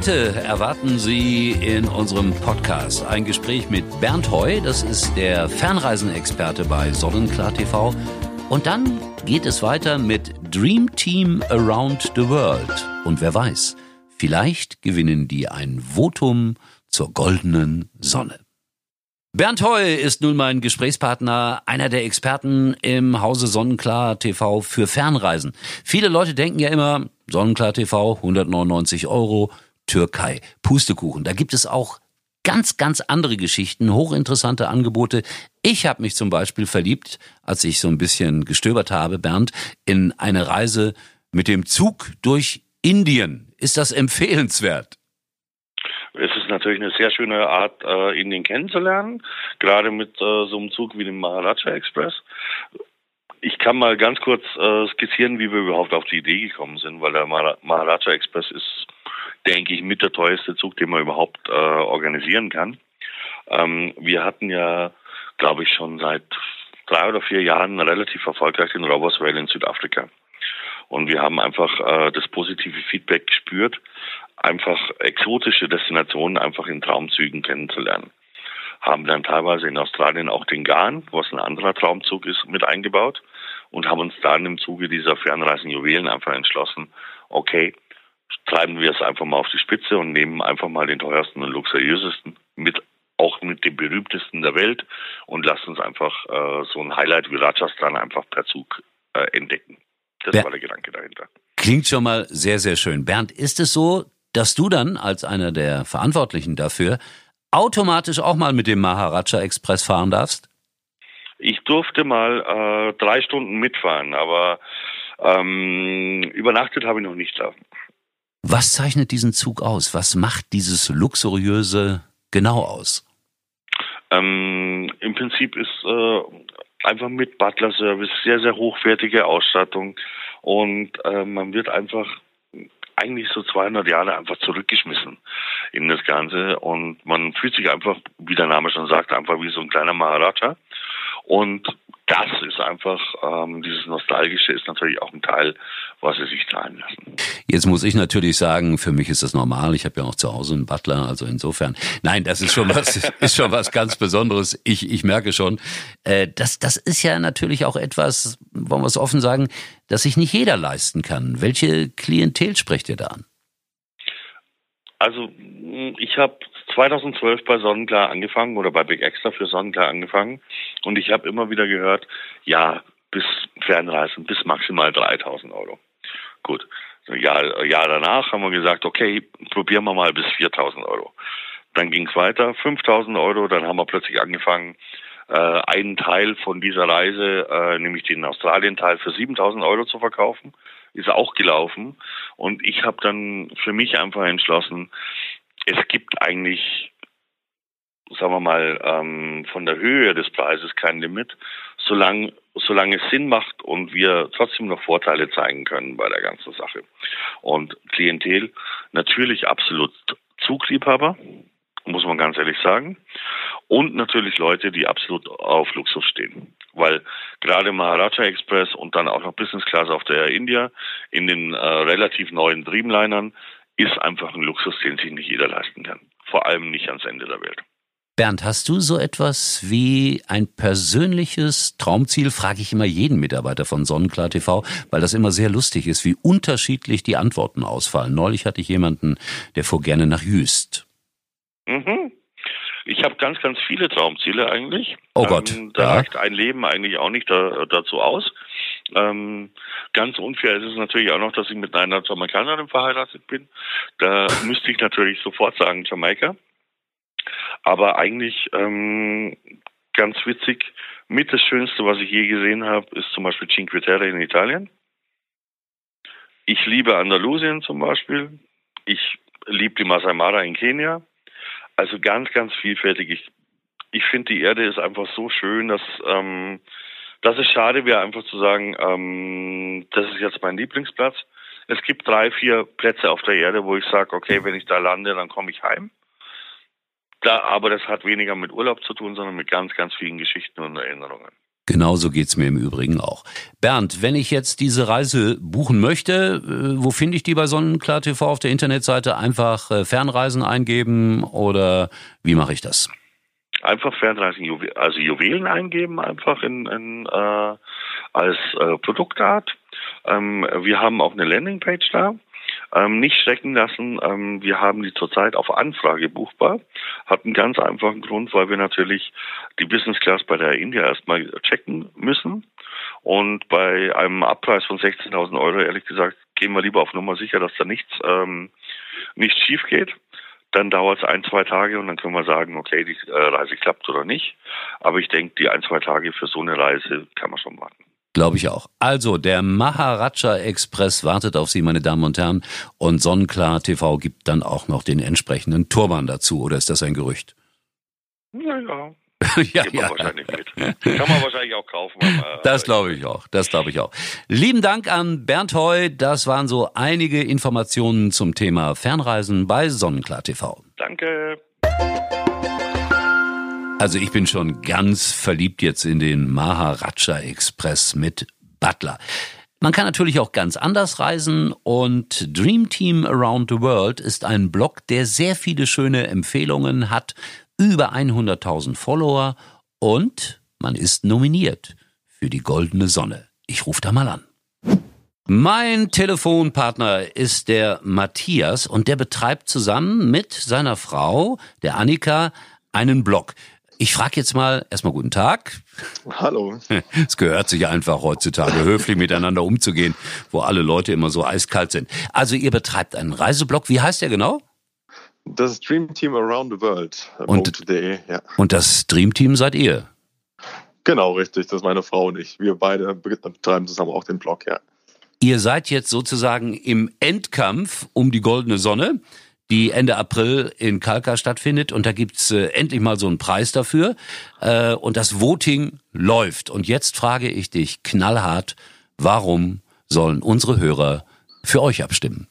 Heute erwarten Sie in unserem Podcast ein Gespräch mit Bernd Heu, das ist der Fernreisenexperte bei Sonnenklar TV. Und dann geht es weiter mit Dream Team Around the World. Und wer weiß, vielleicht gewinnen die ein Votum zur goldenen Sonne. Bernd Heu ist nun mein Gesprächspartner, einer der Experten im Hause Sonnenklar TV für Fernreisen. Viele Leute denken ja immer, Sonnenklar TV, 199 Euro, Türkei, Pustekuchen. Da gibt es auch ganz, ganz andere Geschichten, hochinteressante Angebote. Ich habe mich zum Beispiel verliebt, als ich so ein bisschen gestöbert habe, Bernd, in eine Reise mit dem Zug durch Indien. Ist das empfehlenswert? Es ist natürlich eine sehr schöne Art, äh, Indien kennenzulernen, gerade mit äh, so einem Zug wie dem Maharaja Express. Ich kann mal ganz kurz äh, skizzieren, wie wir überhaupt auf die Idee gekommen sind, weil der Maharaja Express ist, denke ich, mit der teuerste Zug, den man überhaupt äh, organisieren kann. Ähm, wir hatten ja, glaube ich, schon seit drei oder vier Jahren relativ erfolgreich den Robbers Rail in Südafrika. Und wir haben einfach äh, das positive Feedback gespürt, einfach exotische Destinationen einfach in Traumzügen kennenzulernen. Haben dann teilweise in Australien auch den Garn, was ein anderer Traumzug ist, mit eingebaut und haben uns dann im Zuge dieser Fernreisen Juwelen einfach entschlossen, okay, treiben wir es einfach mal auf die Spitze und nehmen einfach mal den teuersten und luxuriösesten mit auch mit dem berühmtesten der Welt und lassen uns einfach äh, so ein Highlight wie Rajasthan einfach per Zug äh, entdecken. Das Ber war der Gedanke dahinter. Klingt schon mal sehr, sehr schön. Bernd, ist es so, dass du dann als einer der Verantwortlichen dafür automatisch auch mal mit dem Maharaja Express fahren darfst? Ich durfte mal äh, drei Stunden mitfahren, aber ähm, übernachtet habe ich noch nicht da. Was zeichnet diesen Zug aus? Was macht dieses luxuriöse genau aus? Ähm, Im Prinzip ist äh, einfach mit Butler-Service sehr, sehr hochwertige Ausstattung und äh, man wird einfach eigentlich so 200 Jahre einfach zurückgeschmissen in das Ganze und man fühlt sich einfach, wie der Name schon sagt, einfach wie so ein kleiner Maharaja und das ist einfach, ähm, dieses Nostalgische ist natürlich auch ein Teil, was sie sich zahlen lassen. Jetzt muss ich natürlich sagen, für mich ist das normal. Ich habe ja auch zu Hause einen Butler, also insofern. Nein, das ist schon was, ist schon was ganz Besonderes. Ich, ich merke schon, äh, das, das ist ja natürlich auch etwas, wollen wir es offen sagen, das sich nicht jeder leisten kann. Welche Klientel sprecht ihr da an? Also ich habe 2012 bei Sonnenklar angefangen oder bei Big Extra für Sonnenklar angefangen und ich habe immer wieder gehört, ja, bis Fernreisen, bis maximal 3000 Euro. Gut. Ein Jahr, Jahr danach haben wir gesagt, okay, probieren wir mal bis 4000 Euro. Dann ging es weiter, 5000 Euro, dann haben wir plötzlich angefangen, äh, einen Teil von dieser Reise, äh, nämlich den Australien-Teil für 7000 Euro zu verkaufen. Ist auch gelaufen. Und ich habe dann für mich einfach entschlossen, es gibt eigentlich, sagen wir mal, ähm, von der Höhe des Preises kein Limit, solange, solange es Sinn macht und wir trotzdem noch Vorteile zeigen können bei der ganzen Sache. Und Klientel natürlich absolut Zugliebhaber, muss man ganz ehrlich sagen. Und natürlich Leute, die absolut auf Luxus stehen. Weil gerade Maharaja Express und dann auch noch Business Class auf der Air India in den äh, relativ neuen Dreamlinern ist einfach ein Luxus, den sich nicht jeder leisten kann. Vor allem nicht ans Ende der Welt. Bernd, hast du so etwas wie ein persönliches Traumziel? Frage ich immer jeden Mitarbeiter von Sonnenklar TV, weil das immer sehr lustig ist, wie unterschiedlich die Antworten ausfallen. Neulich hatte ich jemanden, der fuhr gerne nach Jüst. Mhm. Ich habe ganz, ganz viele Traumziele eigentlich. Oh Gott. Ähm, da ja. reicht ein Leben eigentlich auch nicht da, dazu aus. Ähm, ganz unfair ist es natürlich auch noch, dass ich mit einer Jamaikanerin verheiratet bin. Da müsste ich natürlich sofort sagen Jamaika. Aber eigentlich ähm, ganz witzig, mit das Schönste, was ich je gesehen habe, ist zum Beispiel Cinque Terre in Italien. Ich liebe Andalusien zum Beispiel. Ich liebe die Masai Mara in Kenia. Also ganz, ganz vielfältig. Ich, ich finde, die Erde ist einfach so schön, dass ähm, dass es schade wäre, einfach zu sagen, ähm, das ist jetzt mein Lieblingsplatz. Es gibt drei, vier Plätze auf der Erde, wo ich sage, okay, wenn ich da lande, dann komme ich heim. Da, aber das hat weniger mit Urlaub zu tun, sondern mit ganz, ganz vielen Geschichten und Erinnerungen. Genauso geht's mir im Übrigen auch. Bernd, wenn ich jetzt diese Reise buchen möchte, äh, wo finde ich die bei Sonnenklar TV auf der Internetseite? Einfach äh, Fernreisen eingeben oder wie mache ich das? Einfach Fernreisen, also Juwelen eingeben, einfach in, in äh, als äh, Produktart. Ähm, wir haben auch eine Landingpage da. Ähm, nicht schrecken lassen. Ähm, wir haben die zurzeit auf Anfrage buchbar. Hat einen ganz einfachen Grund, weil wir natürlich die Business Class bei der India erstmal checken müssen. Und bei einem Abpreis von 16.000 Euro, ehrlich gesagt, gehen wir lieber auf Nummer sicher, dass da nichts, ähm, nichts schief geht. Dann dauert es ein, zwei Tage und dann können wir sagen, okay, die äh, Reise klappt oder nicht. Aber ich denke, die ein, zwei Tage für so eine Reise kann man schon warten. Glaube ich auch. Also, der Maharaja Express wartet auf Sie, meine Damen und Herren. Und Sonnenklar TV gibt dann auch noch den entsprechenden Turban dazu. Oder ist das ein Gerücht? Naja. ja, ja. wahrscheinlich mit. Kann man wahrscheinlich auch kaufen. Aber, das glaube ich auch. Das glaube ich auch. Lieben Dank an Bernd Heu. Das waren so einige Informationen zum Thema Fernreisen bei Sonnenklar TV. Danke. Also ich bin schon ganz verliebt jetzt in den Maharaja Express mit Butler. Man kann natürlich auch ganz anders reisen und Dream Team Around the World ist ein Blog, der sehr viele schöne Empfehlungen hat, über 100.000 Follower und man ist nominiert für die goldene Sonne. Ich rufe da mal an. Mein Telefonpartner ist der Matthias und der betreibt zusammen mit seiner Frau, der Annika, einen Blog. Ich frage jetzt mal erstmal guten Tag. Hallo. Es gehört sich einfach heutzutage höflich miteinander umzugehen, wo alle Leute immer so eiskalt sind. Also ihr betreibt einen Reiseblog. Wie heißt der genau? Das Dream Team Around the World. Und, ja. und das Dream Team seid ihr? Genau, richtig. Das ist meine Frau und ich. Wir beide betreiben zusammen auch den Blog, ja. Ihr seid jetzt sozusagen im Endkampf um die goldene Sonne die Ende April in Kalka stattfindet. Und da gibt's äh, endlich mal so einen Preis dafür. Äh, und das Voting läuft. Und jetzt frage ich dich knallhart, warum sollen unsere Hörer für euch abstimmen?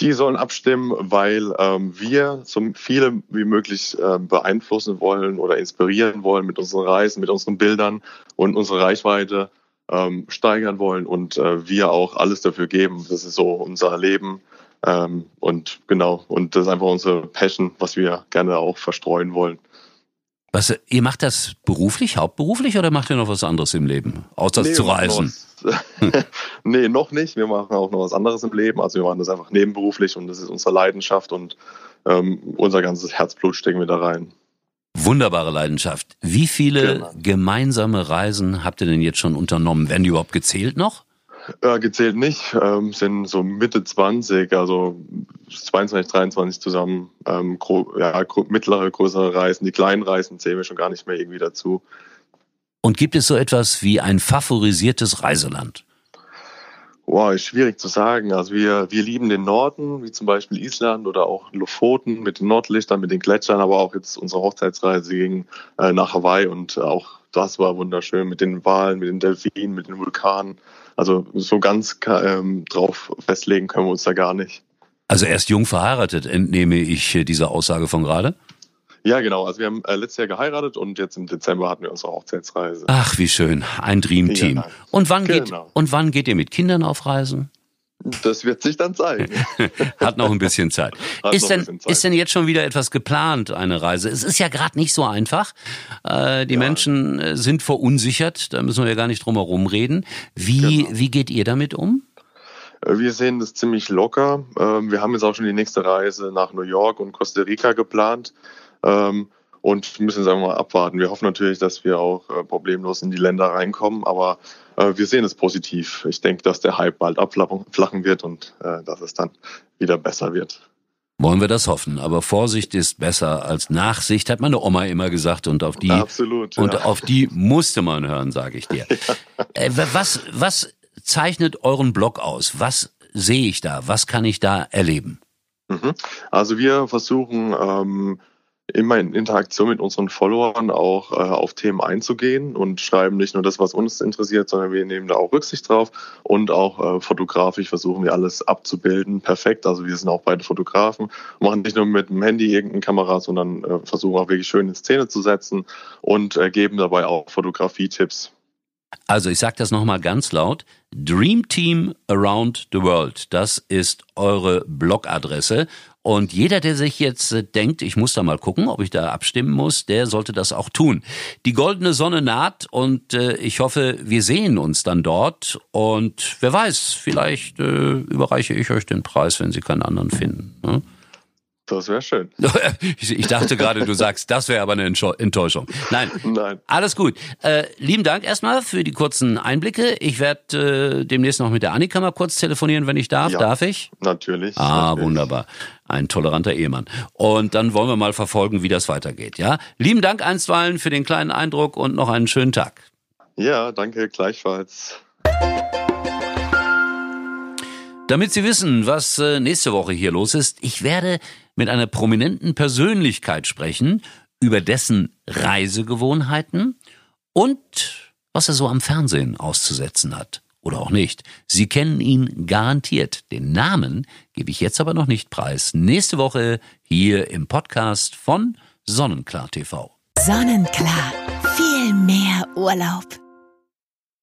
Die sollen abstimmen, weil ähm, wir so viele wie möglich äh, beeinflussen wollen oder inspirieren wollen mit unseren Reisen, mit unseren Bildern und unsere Reichweite ähm, steigern wollen und äh, wir auch alles dafür geben. Das ist so unser Leben ähm, und genau, und das ist einfach unsere Passion, was wir gerne auch verstreuen wollen. Was, ihr macht das beruflich, hauptberuflich oder macht ihr noch was anderes im Leben, außer nee, zu reisen? nee, noch nicht. Wir machen auch noch was anderes im Leben. Also wir machen das einfach nebenberuflich und das ist unsere Leidenschaft und ähm, unser ganzes Herzblut stecken wir da rein. Wunderbare Leidenschaft. Wie viele genau. gemeinsame Reisen habt ihr denn jetzt schon unternommen? Werden die überhaupt gezählt noch? Äh, gezählt nicht, ähm, sind so Mitte 20, also 22, 23 zusammen. Ähm, ja, mittlere, größere Reisen, die kleinen Reisen zählen wir schon gar nicht mehr irgendwie dazu. Und gibt es so etwas wie ein favorisiertes Reiseland? Wow, ist schwierig zu sagen. Also wir, wir lieben den Norden, wie zum Beispiel Island oder auch Lofoten mit den Nordlichtern, mit den Gletschern, aber auch jetzt unsere Hochzeitsreise ging äh, nach Hawaii und auch das war wunderschön mit den Walen, mit den Delfinen, mit den Vulkanen. Also so ganz ähm, drauf festlegen können wir uns da gar nicht. Also erst jung verheiratet, entnehme ich äh, diese Aussage von gerade? Ja, genau. Also wir haben äh, letztes Jahr geheiratet und jetzt im Dezember hatten wir unsere Hochzeitsreise. Ach, wie schön. Ein Dreamteam. Ja, und wann genau. geht und wann geht ihr mit Kindern auf Reisen? Das wird sich dann zeigen. Hat noch ein bisschen Zeit. ist, denn, bisschen Zeit. ist denn jetzt schon wieder etwas geplant, eine Reise? Es ist ja gerade nicht so einfach. Äh, die ja. Menschen äh, sind verunsichert, da müssen wir ja gar nicht drum herum reden. Wie, genau. wie geht ihr damit um? Äh, wir sehen das ziemlich locker. Ähm, wir haben jetzt auch schon die nächste Reise nach New York und Costa Rica geplant ähm, und müssen sagen wir mal abwarten. Wir hoffen natürlich, dass wir auch problemlos in die Länder reinkommen, aber äh, wir sehen es positiv. Ich denke, dass der Hype bald abflachen wird und äh, dass es dann wieder besser wird. Wollen wir das hoffen. Aber Vorsicht ist besser als Nachsicht, hat meine Oma immer gesagt. Und auf die, Absolut, und auf die musste man hören, sage ich dir. Ja. Äh, was, was zeichnet euren Blog aus? Was sehe ich da? Was kann ich da erleben? Mhm. Also wir versuchen, ähm, immer in Interaktion mit unseren Followern auch äh, auf Themen einzugehen und schreiben nicht nur das, was uns interessiert, sondern wir nehmen da auch Rücksicht drauf und auch äh, fotografisch versuchen wir alles abzubilden. Perfekt. Also wir sind auch beide Fotografen, machen nicht nur mit dem Handy irgendeine Kamera, sondern äh, versuchen auch wirklich schön in Szene zu setzen und äh, geben dabei auch Fotografie-Tipps. Also ich sage das nochmal ganz laut. Dream Team Around the World, das ist eure Blogadresse. Und jeder, der sich jetzt äh, denkt, ich muss da mal gucken, ob ich da abstimmen muss, der sollte das auch tun. Die goldene Sonne naht und äh, ich hoffe, wir sehen uns dann dort. Und wer weiß, vielleicht äh, überreiche ich euch den Preis, wenn Sie keinen anderen finden. Ne? Das wäre schön. ich dachte gerade, du sagst, das wäre aber eine Enttäuschung. Nein. Nein. Alles gut. Äh, lieben Dank erstmal für die kurzen Einblicke. Ich werde äh, demnächst noch mit der Annika mal kurz telefonieren, wenn ich darf. Ja, darf ich? Natürlich. Ah, natürlich. wunderbar. Ein toleranter Ehemann. Und dann wollen wir mal verfolgen, wie das weitergeht. Ja. Lieben Dank einstweilen für den kleinen Eindruck und noch einen schönen Tag. Ja, danke gleichfalls. Damit Sie wissen, was äh, nächste Woche hier los ist, ich werde mit einer prominenten Persönlichkeit sprechen über dessen Reisegewohnheiten und was er so am Fernsehen auszusetzen hat. Oder auch nicht. Sie kennen ihn garantiert. Den Namen gebe ich jetzt aber noch nicht preis. Nächste Woche hier im Podcast von Sonnenklar TV. Sonnenklar. Viel mehr Urlaub.